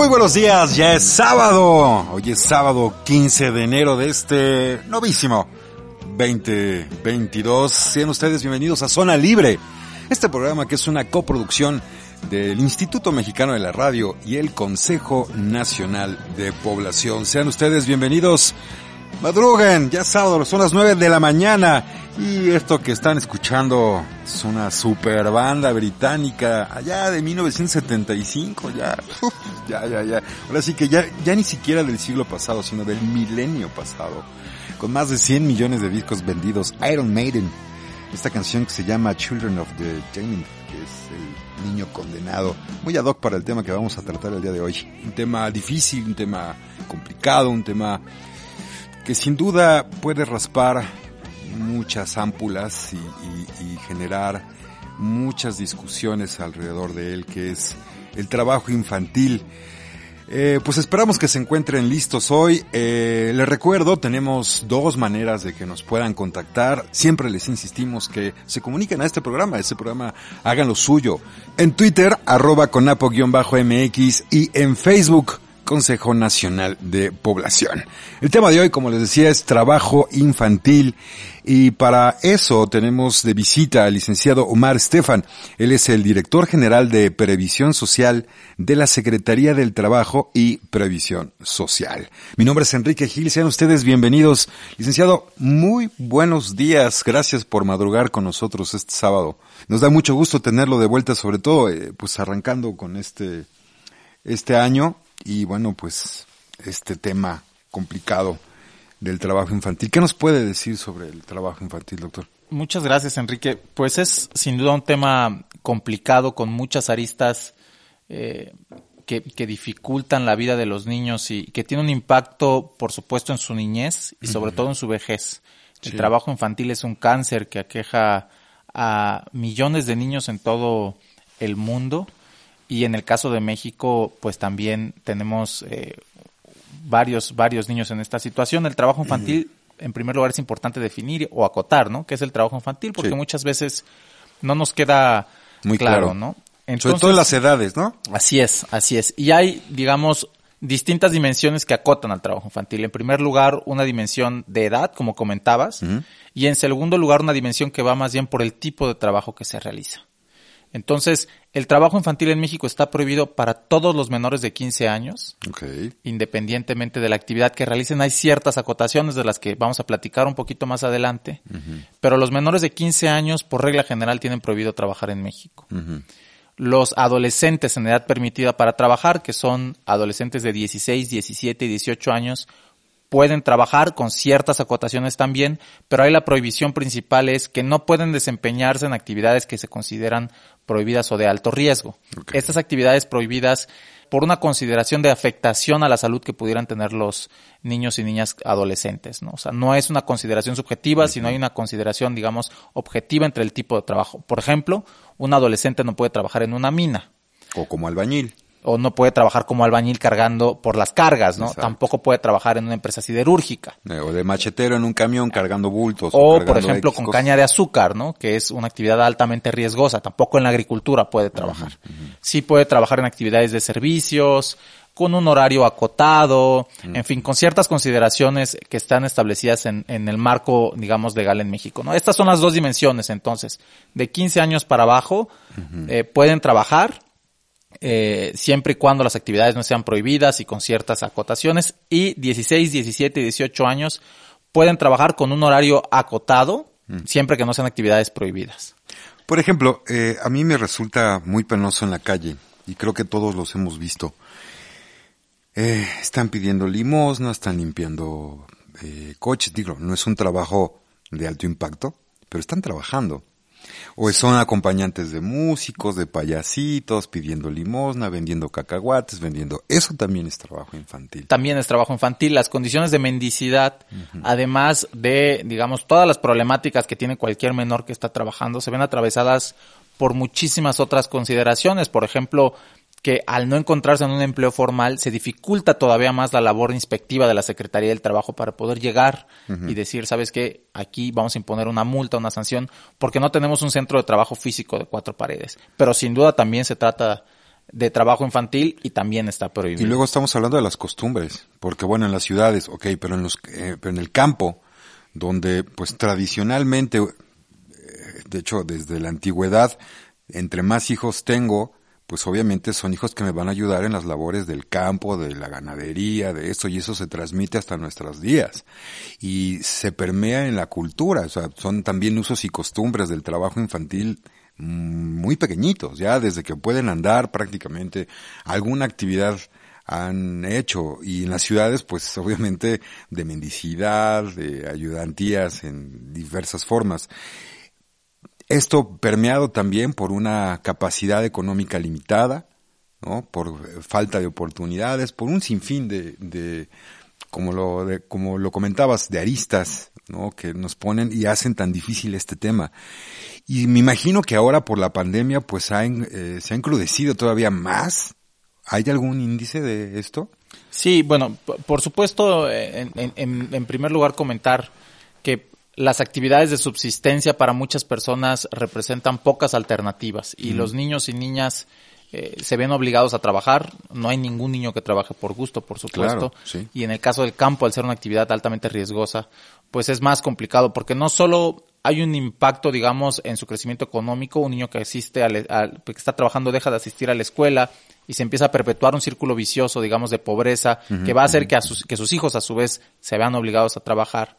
Muy buenos días, ya es sábado. Hoy es sábado 15 de enero de este novísimo 2022. Sean ustedes bienvenidos a Zona Libre, este programa que es una coproducción del Instituto Mexicano de la Radio y el Consejo Nacional de Población. Sean ustedes bienvenidos. Madruguen, ya sábado, son las 9 de la mañana y esto que están escuchando es una super banda británica allá de 1975, ya, ya, ya, ya. Ahora sí que ya, ya ni siquiera del siglo pasado, sino del milenio pasado. Con más de 100 millones de discos vendidos, Iron Maiden. Esta canción que se llama Children of the Damned, que es el niño condenado. Muy ad hoc para el tema que vamos a tratar el día de hoy. Un tema difícil, un tema complicado, un tema que sin duda puede raspar muchas ámpulas y, generar muchas discusiones alrededor de él, que es el trabajo infantil. Eh, pues esperamos que se encuentren listos hoy. Eh, les recuerdo, tenemos dos maneras de que nos puedan contactar. Siempre les insistimos que se comuniquen a este programa, este programa hagan lo suyo. En Twitter, arroba conapo-mx y en Facebook, Consejo Nacional de Población. El tema de hoy, como les decía, es trabajo infantil y para eso tenemos de visita al licenciado Omar Estefan. Él es el director general de Previsión Social de la Secretaría del Trabajo y Previsión Social. Mi nombre es Enrique Gil, sean ustedes bienvenidos. Licenciado, muy buenos días. Gracias por madrugar con nosotros este sábado. Nos da mucho gusto tenerlo de vuelta, sobre todo, eh, pues arrancando con este, este año y bueno, pues este tema complicado del trabajo infantil. ¿Qué nos puede decir sobre el trabajo infantil, doctor? Muchas gracias, Enrique. Pues es sin duda un tema complicado con muchas aristas eh, que, que, dificultan la vida de los niños y que tiene un impacto, por supuesto, en su niñez y sobre uh -huh. todo en su vejez. El trabajo infantil es un cáncer que aqueja a millones de niños en todo el mundo y en el caso de México, pues también tenemos eh, varios, varios niños en esta situación. El trabajo infantil, en primer lugar, es importante definir o acotar, ¿no? ¿Qué es el trabajo infantil? Porque sí. muchas veces no nos queda muy claro, claro. ¿no? Entonces, Sobre todo en las edades, ¿no? Así es, así es. Y hay, digamos, distintas dimensiones que acotan al trabajo infantil. En primer lugar, una dimensión de edad, como comentabas, uh -huh. y en segundo lugar, una dimensión que va más bien por el tipo de trabajo que se realiza. Entonces, el trabajo infantil en México está prohibido para todos los menores de 15 años, okay. independientemente de la actividad que realicen. Hay ciertas acotaciones de las que vamos a platicar un poquito más adelante, uh -huh. pero los menores de 15 años, por regla general, tienen prohibido trabajar en México. Uh -huh. Los adolescentes en edad permitida para trabajar, que son adolescentes de 16, 17 y 18 años, pueden trabajar con ciertas acotaciones también, pero ahí la prohibición principal es que no pueden desempeñarse en actividades que se consideran prohibidas o de alto riesgo. Okay. Estas actividades prohibidas por una consideración de afectación a la salud que pudieran tener los niños y niñas adolescentes, ¿no? O sea, no es una consideración subjetiva, uh -huh. sino hay una consideración, digamos, objetiva entre el tipo de trabajo. Por ejemplo, un adolescente no puede trabajar en una mina. O como albañil o no puede trabajar como albañil cargando por las cargas, ¿no? Exacto. Tampoco puede trabajar en una empresa siderúrgica. O de machetero en un camión cargando bultos. O, o cargando por ejemplo, X con cosas. caña de azúcar, ¿no? Que es una actividad altamente riesgosa. Tampoco en la agricultura puede trabajar. Uh -huh. Sí puede trabajar en actividades de servicios, con un horario acotado, uh -huh. en fin, con ciertas consideraciones que están establecidas en, en, el marco, digamos, legal en México, ¿no? Estas son las dos dimensiones, entonces. De 15 años para abajo, uh -huh. eh, pueden trabajar, eh, siempre y cuando las actividades no sean prohibidas y con ciertas acotaciones. Y 16, 17 y 18 años pueden trabajar con un horario acotado, mm. siempre que no sean actividades prohibidas. Por ejemplo, eh, a mí me resulta muy penoso en la calle, y creo que todos los hemos visto. Eh, están pidiendo limosna, están limpiando eh, coches, digo, no es un trabajo de alto impacto, pero están trabajando. O son acompañantes de músicos, de payasitos, pidiendo limosna, vendiendo cacahuates, vendiendo... Eso también es trabajo infantil. También es trabajo infantil. Las condiciones de mendicidad, además de, digamos, todas las problemáticas que tiene cualquier menor que está trabajando, se ven atravesadas por muchísimas otras consideraciones. Por ejemplo, que al no encontrarse en un empleo formal se dificulta todavía más la labor inspectiva de la Secretaría del Trabajo para poder llegar y decir, sabes qué, aquí vamos a imponer una multa, una sanción, porque no tenemos un centro de trabajo físico de cuatro paredes. Pero sin duda también se trata de trabajo infantil y también está prohibido. Y luego estamos hablando de las costumbres, porque bueno, en las ciudades, ok, pero en los, eh, pero en el campo, donde pues tradicionalmente, eh, de hecho desde la antigüedad, entre más hijos tengo, pues obviamente son hijos que me van a ayudar en las labores del campo, de la ganadería, de eso, y eso se transmite hasta nuestros días. Y se permea en la cultura, o sea, son también usos y costumbres del trabajo infantil mm, muy pequeñitos, ya desde que pueden andar prácticamente alguna actividad han hecho y en las ciudades pues obviamente de mendicidad, de ayudantías en diversas formas. Esto permeado también por una capacidad económica limitada, ¿no? Por falta de oportunidades, por un sinfín de, de como lo, de, como lo comentabas, de aristas, ¿no? Que nos ponen y hacen tan difícil este tema. Y me imagino que ahora por la pandemia, pues ha, eh, se ha encrudecido todavía más. ¿Hay algún índice de esto? Sí, bueno, por supuesto, en, en, en primer lugar comentar que las actividades de subsistencia para muchas personas representan pocas alternativas y los niños y niñas eh, se ven obligados a trabajar. No hay ningún niño que trabaje por gusto, por supuesto. Y en el caso del campo, al ser una actividad altamente riesgosa, pues es más complicado porque no solo hay un impacto, digamos, en su crecimiento económico. Un niño que asiste al, que está trabajando deja de asistir a la escuela y se empieza a perpetuar un círculo vicioso, digamos, de pobreza que va a hacer que, a sus, que sus hijos a su vez se vean obligados a trabajar.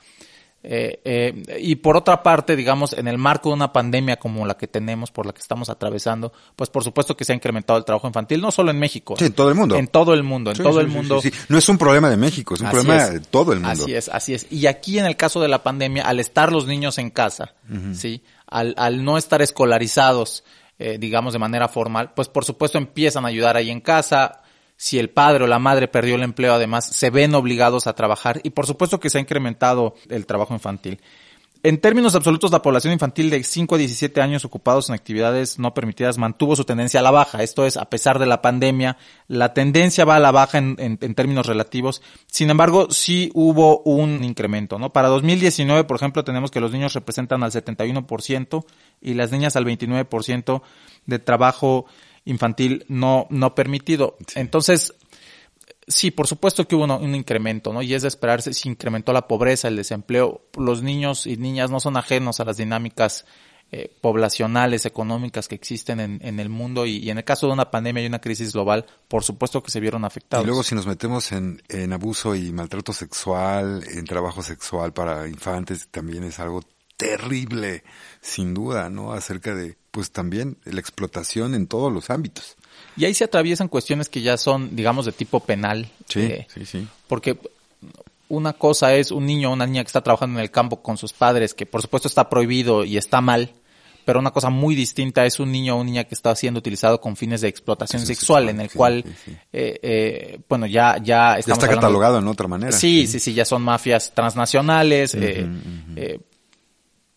Eh, eh, y por otra parte, digamos, en el marco de una pandemia como la que tenemos, por la que estamos atravesando, pues por supuesto que se ha incrementado el trabajo infantil, no solo en México. Sí, en todo el mundo. En todo el mundo, en todo el mundo. no es un problema de México, es un problema de todo el mundo. Así es, así es. Y aquí en el caso de la pandemia, al estar los niños en casa, ¿sí? Al, al no estar escolarizados, eh, digamos, de manera formal, pues por supuesto empiezan a ayudar ahí en casa, si el padre o la madre perdió el empleo, además, se ven obligados a trabajar y por supuesto que se ha incrementado el trabajo infantil. En términos absolutos, la población infantil de 5 a 17 años ocupados en actividades no permitidas mantuvo su tendencia a la baja. Esto es, a pesar de la pandemia, la tendencia va a la baja en, en, en términos relativos. Sin embargo, sí hubo un incremento, ¿no? Para 2019, por ejemplo, tenemos que los niños representan al 71% y las niñas al 29% de trabajo infantil no, no permitido. Entonces, sí, por supuesto que hubo un, incremento, ¿no? Y es de esperarse, se incrementó la pobreza, el desempleo. Los niños y niñas no son ajenos a las dinámicas eh, poblacionales, económicas que existen en, en el mundo y, y, en el caso de una pandemia y una crisis global, por supuesto que se vieron afectados. Y luego si nos metemos en, en abuso y maltrato sexual, en trabajo sexual para infantes, también es algo terrible, sin duda, ¿no? Acerca de, pues también, la explotación en todos los ámbitos. Y ahí se atraviesan cuestiones que ya son, digamos, de tipo penal. Sí, eh, sí, sí. Porque una cosa es un niño o una niña que está trabajando en el campo con sus padres, que por supuesto está prohibido y está mal, pero una cosa muy distinta es un niño o niña que está siendo utilizado con fines de explotación sexual, en el sí, cual, sí, sí. Eh, eh, bueno, ya, ya estamos Ya está catalogado en otra manera. Sí, sí, sí, ya son mafias transnacionales, uh -huh, uh -huh.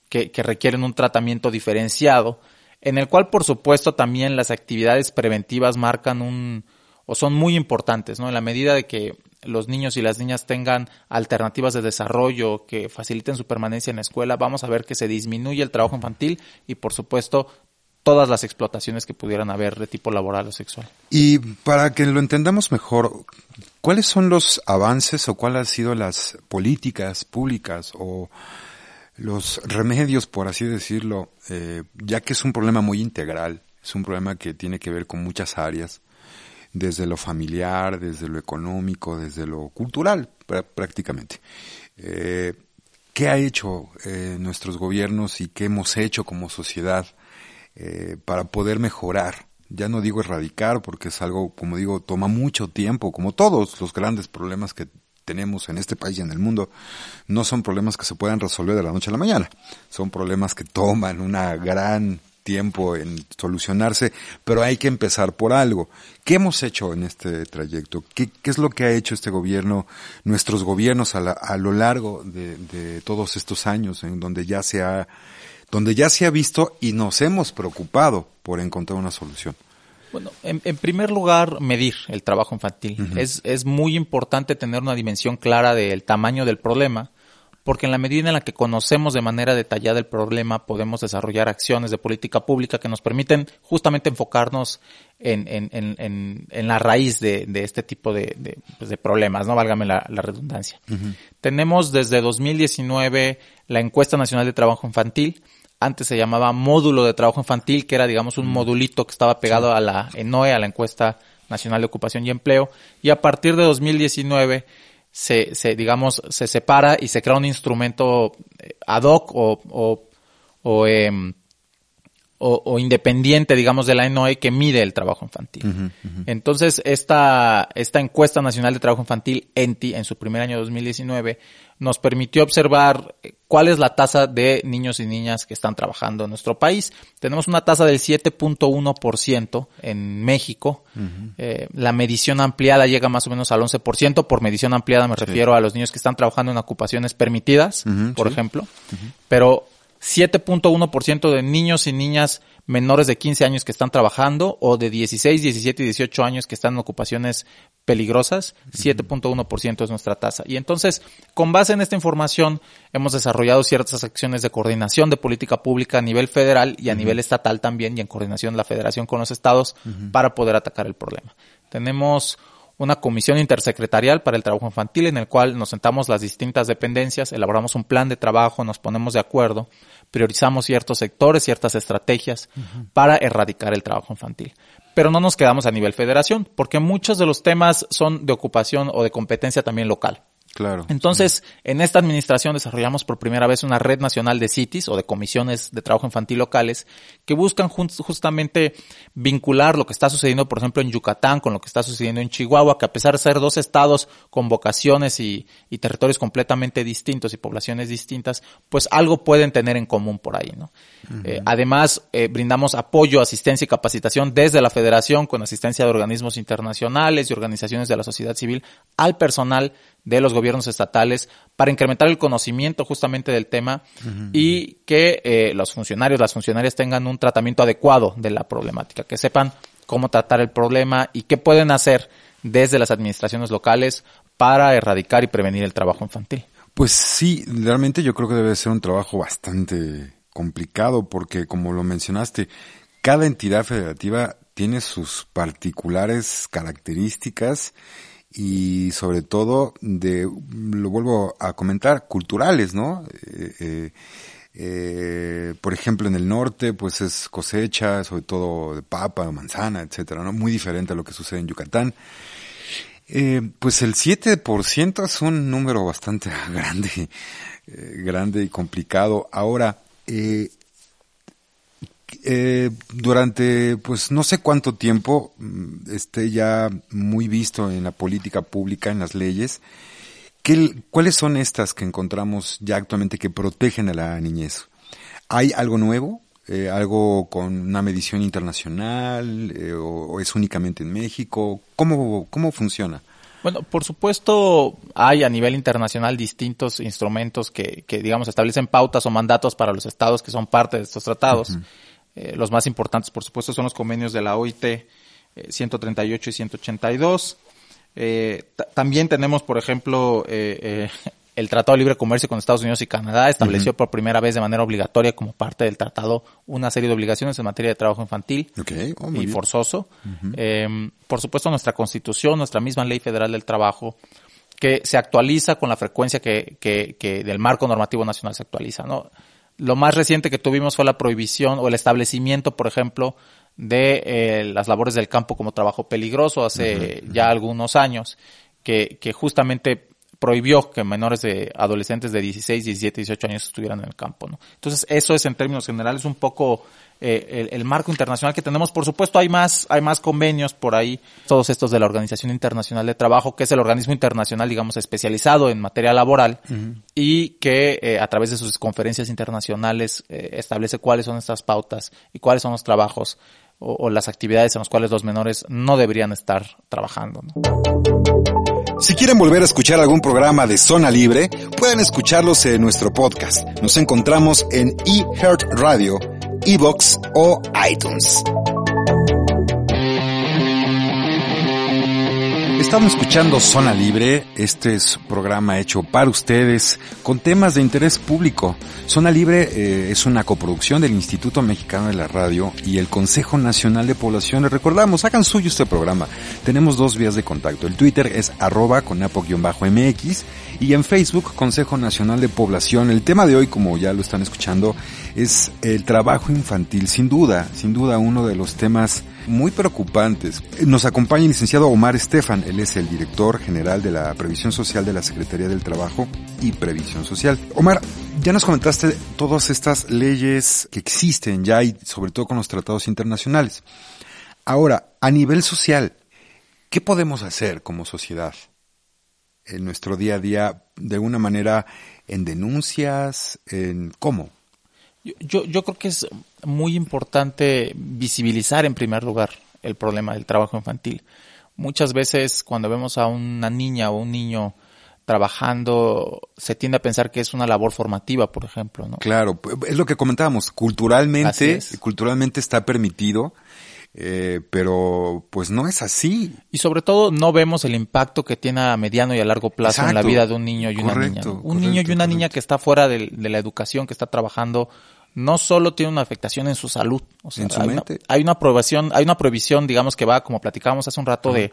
Que, que, requieren un tratamiento diferenciado, en el cual, por supuesto, también las actividades preventivas marcan un, o son muy importantes, ¿no? En la medida de que los niños y las niñas tengan alternativas de desarrollo que faciliten su permanencia en la escuela, vamos a ver que se disminuye el trabajo infantil y, por supuesto, todas las explotaciones que pudieran haber de tipo laboral o sexual. Y para que lo entendamos mejor, ¿cuáles son los avances o cuáles han sido las políticas públicas o los remedios, por así decirlo, eh, ya que es un problema muy integral, es un problema que tiene que ver con muchas áreas, desde lo familiar, desde lo económico, desde lo cultural, prácticamente. Eh, ¿Qué ha hecho eh, nuestros gobiernos y qué hemos hecho como sociedad eh, para poder mejorar? Ya no digo erradicar porque es algo, como digo, toma mucho tiempo, como todos los grandes problemas que tenemos en este país y en el mundo no son problemas que se puedan resolver de la noche a la mañana. Son problemas que toman una gran tiempo en solucionarse, pero hay que empezar por algo. ¿Qué hemos hecho en este trayecto? ¿Qué, qué es lo que ha hecho este gobierno, nuestros gobiernos a, la, a lo largo de, de, todos estos años, en donde ya se ha, donde ya se ha visto y nos hemos preocupado por encontrar una solución? Bueno, en, en, primer lugar, medir el trabajo infantil. Uh -huh. es, es muy importante tener una dimensión clara del tamaño del problema, porque en la medida en la que conocemos de manera detallada el problema, podemos desarrollar acciones de política pública que nos permiten justamente enfocarnos en, en, en, en la raíz de, de este tipo de, de, pues de, problemas, no válgame la, la redundancia. Uh -huh. Tenemos desde 2019 la encuesta nacional de trabajo infantil, antes se llamaba módulo de trabajo infantil, que era, digamos, un modulito que estaba pegado a la ENOE, a la encuesta nacional de ocupación y empleo, y a partir de 2019 se, se digamos, se separa y se crea un instrumento eh, ad hoc o, o, o, eh, o, o independiente, digamos, de la ENOE que mide el trabajo infantil. Uh -huh, uh -huh. Entonces, esta, esta encuesta nacional de trabajo infantil, ENTI, en su primer año 2019, nos permitió observar cuál es la tasa de niños y niñas que están trabajando en nuestro país. Tenemos una tasa del 7.1% en México. Uh -huh. eh, la medición ampliada llega más o menos al 11%. Por medición ampliada me sí. refiero a los niños que están trabajando en ocupaciones permitidas, por sí. ejemplo. Pero 7.1% de niños y niñas menores de 15 años que están trabajando o de 16, 17 y 18 años que están en ocupaciones peligrosas, 7.1% es nuestra tasa. Y entonces, con base en esta información, hemos desarrollado ciertas acciones de coordinación de política pública a nivel federal y a uh -huh. nivel estatal también y en coordinación de la federación con los estados uh -huh. para poder atacar el problema. Tenemos una comisión intersecretarial para el trabajo infantil en el cual nos sentamos las distintas dependencias, elaboramos un plan de trabajo, nos ponemos de acuerdo, priorizamos ciertos sectores, ciertas estrategias uh -huh. para erradicar el trabajo infantil. Pero no nos quedamos a nivel federación, porque muchos de los temas son de ocupación o de competencia también local. Claro. Entonces, en esta administración desarrollamos por primera vez una red nacional de CITIS o de comisiones de trabajo infantil locales que buscan justamente vincular lo que está sucediendo, por ejemplo, en Yucatán con lo que está sucediendo en Chihuahua, que a pesar de ser dos estados con vocaciones y, y territorios completamente distintos y poblaciones distintas, pues algo pueden tener en común por ahí, ¿no? Uh -huh. eh, además, eh, brindamos apoyo, asistencia y capacitación desde la federación con asistencia de organismos internacionales y organizaciones de la sociedad civil al personal de los gobiernos estatales para incrementar el conocimiento justamente del tema uh -huh. y que eh, los funcionarios, las funcionarias tengan un tratamiento adecuado de la problemática, que sepan cómo tratar el problema y qué pueden hacer desde las administraciones locales para erradicar y prevenir el trabajo infantil. Pues sí, realmente yo creo que debe ser un trabajo bastante complicado porque como lo mencionaste, cada entidad federativa tiene sus particulares características y sobre todo de, lo vuelvo a comentar, culturales, ¿no? Eh, eh, eh, por ejemplo, en el norte, pues es cosecha, sobre todo de papa, manzana, etcétera, ¿no? Muy diferente a lo que sucede en Yucatán. Pues el 7% es un número bastante grande, grande y complicado. Ahora, eh, durante pues no sé cuánto tiempo mm, esté ya muy visto en la política pública, en las leyes, ¿qué, ¿cuáles son estas que encontramos ya actualmente que protegen a la niñez? ¿Hay algo nuevo? Eh, ¿Algo con una medición internacional? Eh, o, o, es únicamente en México? ¿Cómo, cómo funciona? Bueno, por supuesto, hay a nivel internacional distintos instrumentos que, que digamos, establecen pautas o mandatos para los estados que son parte de estos tratados. Uh -huh. Eh, los más importantes, por supuesto, son los convenios de la OIT eh, 138 y 182. Eh, también tenemos, por ejemplo, eh, eh, el Tratado de Libre Comercio con Estados Unidos y Canadá estableció uh -huh. por primera vez de manera obligatoria como parte del tratado una serie de obligaciones en materia de trabajo infantil okay. oh, y forzoso. Uh -huh. por supuesto, nuestra Constitución, nuestra misma Ley Federal del Trabajo, que se actualiza con la frecuencia que, que, que del marco normativo nacional se actualiza, ¿no? Lo más reciente que tuvimos fue la prohibición o el establecimiento, por ejemplo, de eh, las labores del campo como trabajo peligroso hace uh -huh. ya algunos años, que, que justamente prohibió que menores de adolescentes de 16, 17, 18 años estuvieran en el campo, ¿no? Entonces, eso es en términos generales un poco eh, el, marco internacional que tenemos. Por supuesto, hay más, hay más convenios por ahí, todos estos de la Organización Internacional de Trabajo, que es el organismo internacional, digamos, especializado en materia laboral y que eh, a través de sus conferencias internacionales eh, establece cuáles son estas pautas y cuáles son los trabajos o, las actividades en las cuales los menores no deberían estar trabajando. Si quieren volver a escuchar algún programa de Zona Libre, pueden escucharlos en nuestro podcast. Nos encontramos en eHeart Radio Evox o iTunes. Estamos escuchando Zona Libre, este es un programa hecho para ustedes con temas de interés público. Zona Libre eh, es una coproducción del Instituto Mexicano de la Radio y el Consejo Nacional de Población. Les recordamos, hagan suyo este programa. Tenemos dos vías de contacto. El Twitter es arroba con mx y en Facebook Consejo Nacional de Población. El tema de hoy, como ya lo están escuchando, es el trabajo infantil. Sin duda, sin duda uno de los temas muy preocupantes. Nos acompaña el licenciado Omar Estefan, él es el director general de la Previsión Social de la Secretaría del Trabajo y Previsión Social. Omar, ya nos comentaste todas estas leyes que existen ya y sobre todo con los tratados internacionales. Ahora, a nivel social, ¿qué podemos hacer como sociedad en nuestro día a día de una manera en denuncias, en cómo? Yo, yo creo que es muy importante visibilizar en primer lugar el problema del trabajo infantil. Muchas veces cuando vemos a una niña o un niño trabajando, se tiende a pensar que es una labor formativa, por ejemplo, ¿no? Claro, es lo que comentábamos, culturalmente, culturalmente está permitido, eh, pero pues no es así. Y sobre todo no vemos el impacto que tiene a mediano y a largo plazo en la vida de un niño y una niña. Un niño y una niña que está fuera de, la educación, que está trabajando no solo tiene una afectación en su salud, o sea, hay, Una, hay, una, prohibición, hay una prohibición, digamos que va, como platicábamos hace un rato, de,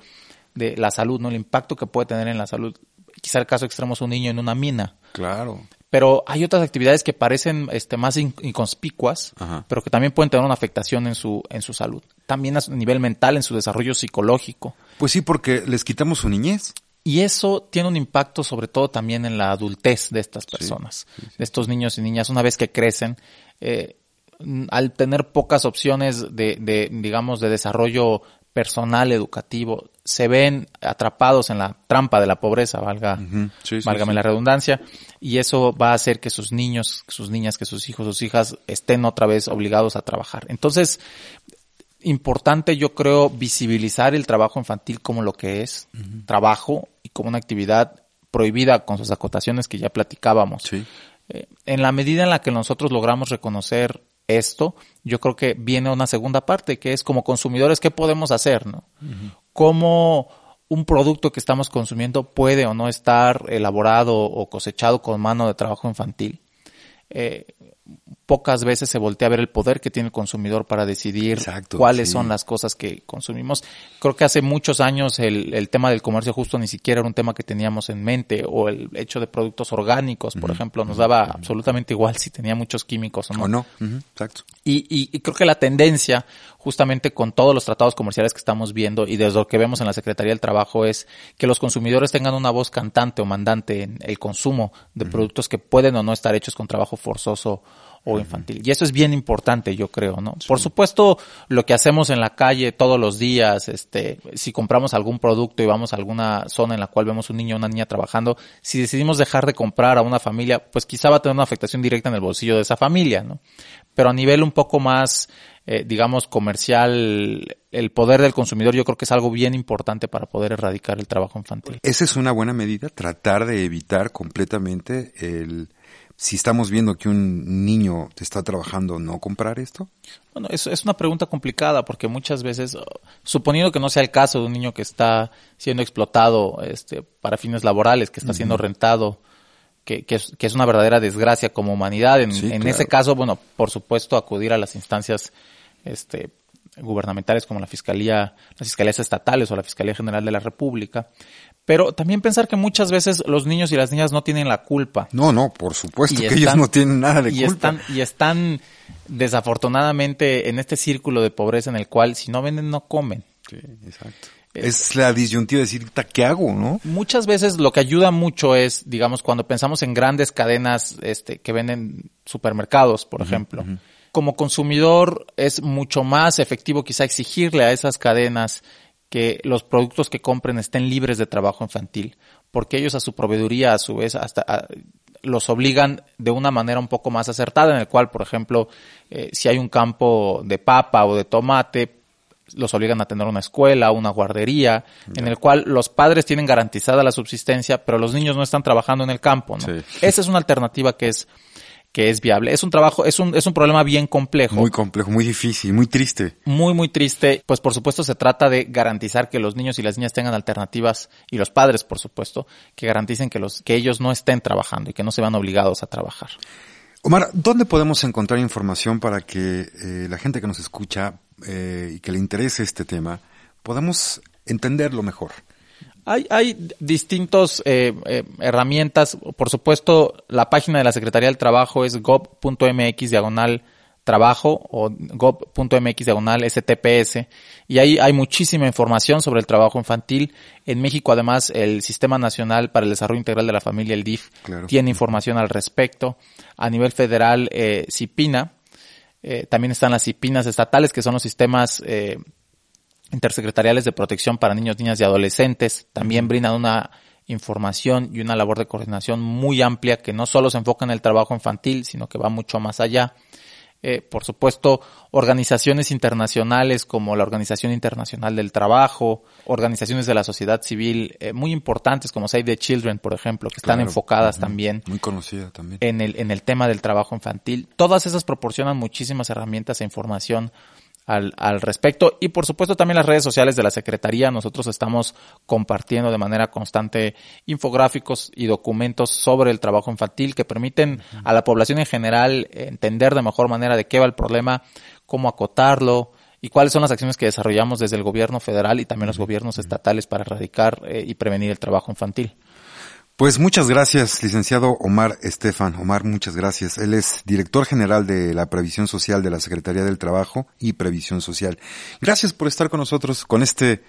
de la salud, ¿no? El impacto que puede tener en la salud. Quizá el caso extremo es un niño en una mina. Claro. Pero hay otras actividades que parecen este, más inconspicuas, pero que también pueden tener una afectación en su, en su salud. También a nivel mental, en su desarrollo psicológico. Pues sí, porque les quitamos su niñez. Y eso tiene un impacto sobre todo también en la adultez de estas personas, de estos niños y niñas. Una vez que crecen, eh, al tener pocas opciones de, de, digamos, de desarrollo personal educativo, se ven atrapados en la trampa de la pobreza, valga, válgame la redundancia, y eso va a hacer que sus niños, sus niñas, que sus hijos, sus hijas estén otra vez obligados a trabajar. Entonces, importante yo creo visibilizar el trabajo infantil como lo que es, trabajo y como una actividad prohibida con sus acotaciones que ya platicábamos. Eh, en la medida en la que nosotros logramos reconocer esto, yo creo que viene una segunda parte, que es como consumidores, ¿qué podemos hacer? ¿no? ¿Cómo un producto que estamos consumiendo puede o no estar elaborado o cosechado con mano de trabajo infantil? Eh, pocas veces se voltea a ver el poder que tiene el consumidor para decidir cuáles son las cosas que consumimos. Creo que hace muchos años el, el, tema del comercio justo ni siquiera era un tema que teníamos en mente o el hecho de productos orgánicos, por ejemplo, nos daba absolutamente igual si tenía muchos químicos o no. O no, exacto. Y, y, y, creo que la tendencia justamente con todos los tratados comerciales que estamos viendo y desde lo que vemos en la Secretaría del Trabajo es que los consumidores tengan una voz cantante o mandante en el consumo de productos que pueden o no estar hechos con trabajo forzoso o infantil. Y eso es bien importante, yo creo, ¿no? Por supuesto, lo que hacemos en la calle todos los días, este, si compramos algún producto y vamos a alguna zona en la cual vemos un niño o una niña trabajando, si decidimos dejar de comprar a una familia, pues quizá va a tener una afectación directa en el bolsillo de esa familia, ¿no? Pero a nivel un poco más, eh, digamos, comercial, el poder del consumidor yo creo que es algo bien importante para poder erradicar el trabajo infantil. Esa es una buena medida, tratar de evitar completamente el si estamos viendo que un niño está trabajando, ¿no comprar esto? Bueno, es, es una pregunta complicada porque muchas veces, suponiendo que no sea el caso de un niño que está siendo explotado este, para fines laborales, que está siendo rentado, que, que, es, que, es, una verdadera desgracia como humanidad, en, en ese caso, bueno, por supuesto, acudir a las instancias este, gubernamentales como la Fiscalía, las Fiscalías Estatales o la Fiscalía General de la República, pero también pensar que muchas veces los niños y las niñas no tienen la culpa. No, no, por supuesto que ellos no tienen nada de y culpa. Están, y están desafortunadamente en este círculo de pobreza en el cual si no venden no comen. Sí, exacto. Es, la disyuntiva de decir, ¿qué hago, no? Muchas veces lo que ayuda mucho es, digamos, cuando pensamos en grandes cadenas este, que venden supermercados, por ejemplo, Como consumidor es mucho más efectivo quizá exigirle a esas cadenas que los productos que compren estén libres de trabajo infantil, porque ellos a su proveeduría a su vez hasta los obligan de una manera un poco más acertada, en el cual, por ejemplo, eh, si hay un campo de papa o de tomate, los obligan a tener una escuela, una guardería, en el cual los padres tienen garantizada la subsistencia, pero los niños no están trabajando en el campo. ¿no? Esa es una alternativa que es que es viable. Es un trabajo, es un, es un problema bien complejo. Muy complejo, muy difícil, muy triste. Muy, muy triste. Pues por supuesto se trata de garantizar que los niños y las niñas tengan alternativas y los padres, por supuesto, que garanticen que los, que ellos no estén trabajando y que no se vean obligados a trabajar. Omar, ¿dónde podemos encontrar información para que eh, la gente que nos escucha eh, y que le interese este tema podamos entenderlo mejor? Hay, hay distintos eh, eh, herramientas. Por supuesto, la página de la Secretaría del Trabajo es gov.mx diagonal trabajo o gov.mx diagonal STPS y ahí hay muchísima información sobre el trabajo infantil. En México además el Sistema Nacional para el Desarrollo Integral de la Familia, el DIF, tiene información al respecto. A nivel federal, eh, CIPINA, eh, también están las CIPINAS estatales que son los sistemas eh, intersecretariales de protección para niños, niñas y adolescentes. También brindan una información y una labor de coordinación muy amplia que no solo se enfoca en el trabajo infantil, sino que va mucho más allá. Eh, por supuesto, organizaciones internacionales como la Organización Internacional del Trabajo, organizaciones de la sociedad civil eh, muy importantes como Save the Children, por ejemplo, que están enfocadas también, muy conocida también en el en el tema del trabajo infantil. Todas esas proporcionan muchísimas herramientas e información al, al respecto. Y por supuesto también las redes sociales de la Secretaría. Nosotros estamos compartiendo de manera constante infográficos y documentos sobre el trabajo infantil que permiten a la población en general entender de mejor manera de qué va el problema, cómo acotarlo, y cuáles son las acciones que desarrollamos desde el gobierno federal y también los gobiernos estatales para erradicar eh, y prevenir el trabajo infantil. Pues muchas gracias, licenciado Omar Estefan. Omar, muchas gracias. Él es director general de la Previsión Social de la Secretaría del Trabajo y Previsión Social. Gracias por estar con nosotros con este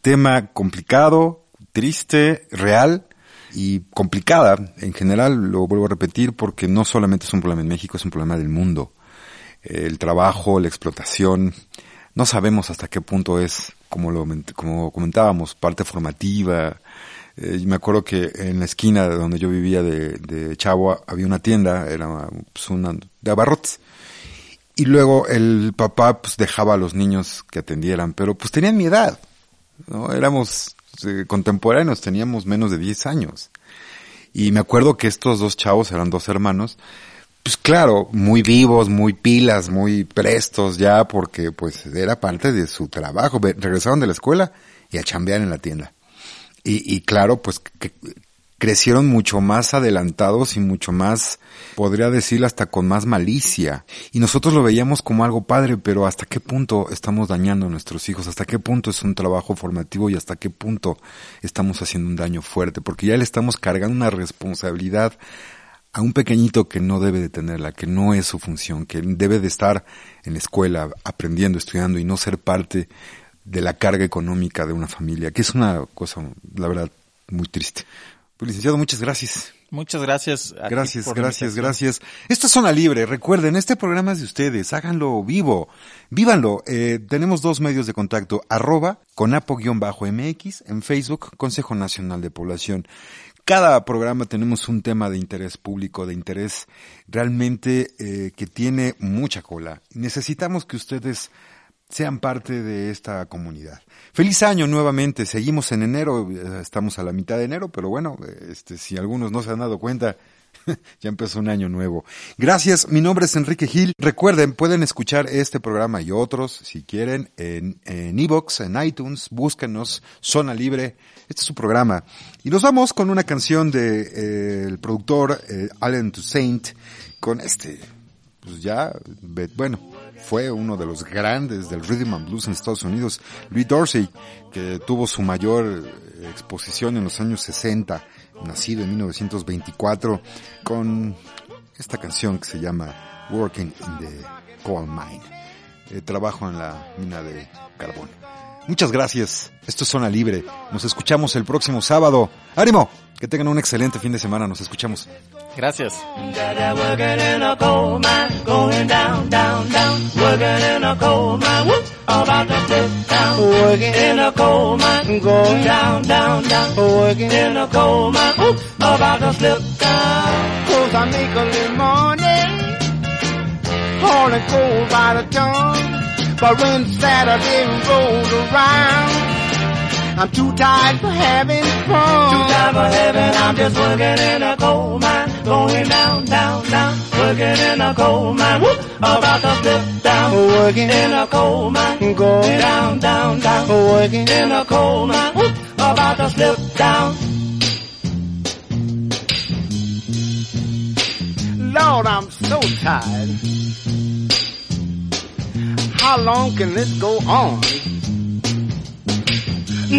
tema complicado, triste, real y complicada. En general, lo vuelvo a repetir porque no solamente es un problema en México, es un problema del mundo. El trabajo, la explotación, no sabemos hasta qué punto es, como lo como comentábamos, parte formativa, eh, me acuerdo que en la esquina de donde yo vivía de, Chavo había una tienda, era pues, una, de abarrotes. Y luego el papá pues dejaba a los niños que atendieran, pero pues tenían mi edad, ¿no? Éramos eh, contemporáneos, teníamos menos de 10 años. Y me acuerdo que estos dos chavos eran dos hermanos, pues claro, muy vivos, muy pilas, muy prestos ya, porque pues era parte de su trabajo. Regresaron de la escuela y a chambear en la tienda. Y, y claro, pues que crecieron mucho más adelantados y mucho más, podría decir, hasta con más malicia. Y nosotros lo veíamos como algo padre, pero hasta qué punto estamos dañando a nuestros hijos, hasta qué punto es un trabajo formativo y hasta qué punto estamos haciendo un daño fuerte, porque ya le estamos cargando una responsabilidad a un pequeñito que no debe de tenerla, que no es su función, que debe de estar en la escuela aprendiendo, estudiando y no ser parte de la carga económica de una familia, que es una cosa, la verdad, muy triste. Pues, licenciado, muchas gracias. Muchas gracias. gracias, gracias, gracias. Esto es Zona Libre. Recuerden, este programa es de ustedes. Háganlo vivo. Vívanlo. Eh, tenemos dos medios de contacto. Arroba conapo-mx en Facebook, Consejo Nacional de Población. Cada programa tenemos un tema de interés público, de interés realmente eh, que tiene mucha cola. Necesitamos que ustedes sean parte de esta comunidad. Feliz año nuevamente, seguimos en enero, estamos a la mitad de enero, pero bueno, este, si algunos no se han dado cuenta, ya empezó un año nuevo. Gracias, mi nombre es Enrique Gil. Recuerden, pueden escuchar este programa y otros, si quieren, en Evox, en, iTunes, búsquenos, Zona Libre, este es su programa. Y nos vamos con una canción de eh, productor eh, Allen Toussaint, con este, pues ya, bueno, fue uno de los grandes del rhythm and blues en Estados Unidos, Louis Dorsey, que tuvo su mayor eh, exposición en los años 60, nacido en 1924, con esta canción que se llama Working in the Coal Mine, eh, trabajo en la mina de carbón. Muchas gracias. Esto es Zona Libre. Nos escuchamos el próximo sábado. ¡Ánimo! Que tengan un excelente fin de semana. Nos escuchamos. Gracias. But when Saturday rolled around, I'm too tired for having fun. Too tired for having, I'm just working in a coal mine. Going down, down, down. Working in a coal mine. Whoop, about to slip down. Working in a coal mine. Going down, down, down. Working in a coal mine. Whoop, about to slip down. Lord, I'm so tired. How long can this go on?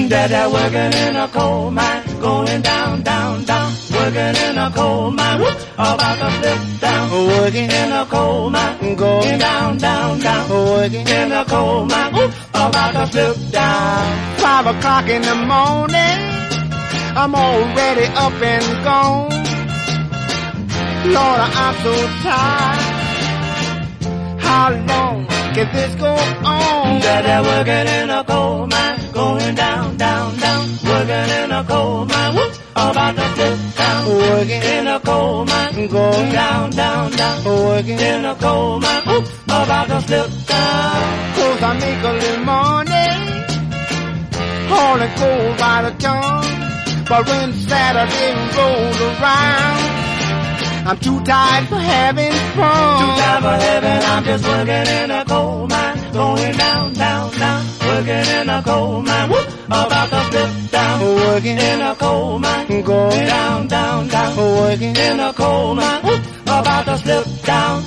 Dada working in a coal mine, going down, down, down. Working in a coal mine, whoop, about to flip down. Working in a coal mine, going down, down, down. Working in a coal mine, whoop, about to flip down. Five o'clock in the morning, I'm already up and gone. Lord, I'm so tired. How long can this go on? Dada working in a coal mine, going down, down, down. Working in a coal mine, whoop, about to flip down. Working in a coal mine, going down, down, down. Working in a coal mine, whoop, about to flip down. Cause I make a little money, hauling coal by the ton. But when Saturday rolls around, I'm too tired for having fun. Too tired for having, I'm just working in a coal mine. Going down, down, down. Working in a coal mine. Whoop, about to flip down. Working in a coal mine. Going down, down, down. Working in a coal mine. Whoop, about to slip down.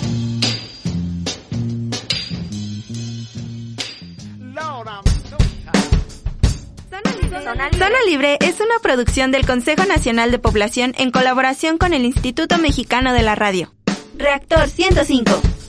Zona Libre es una producción del Consejo Nacional de Población en colaboración con el Instituto Mexicano de la Radio. Reactor 105.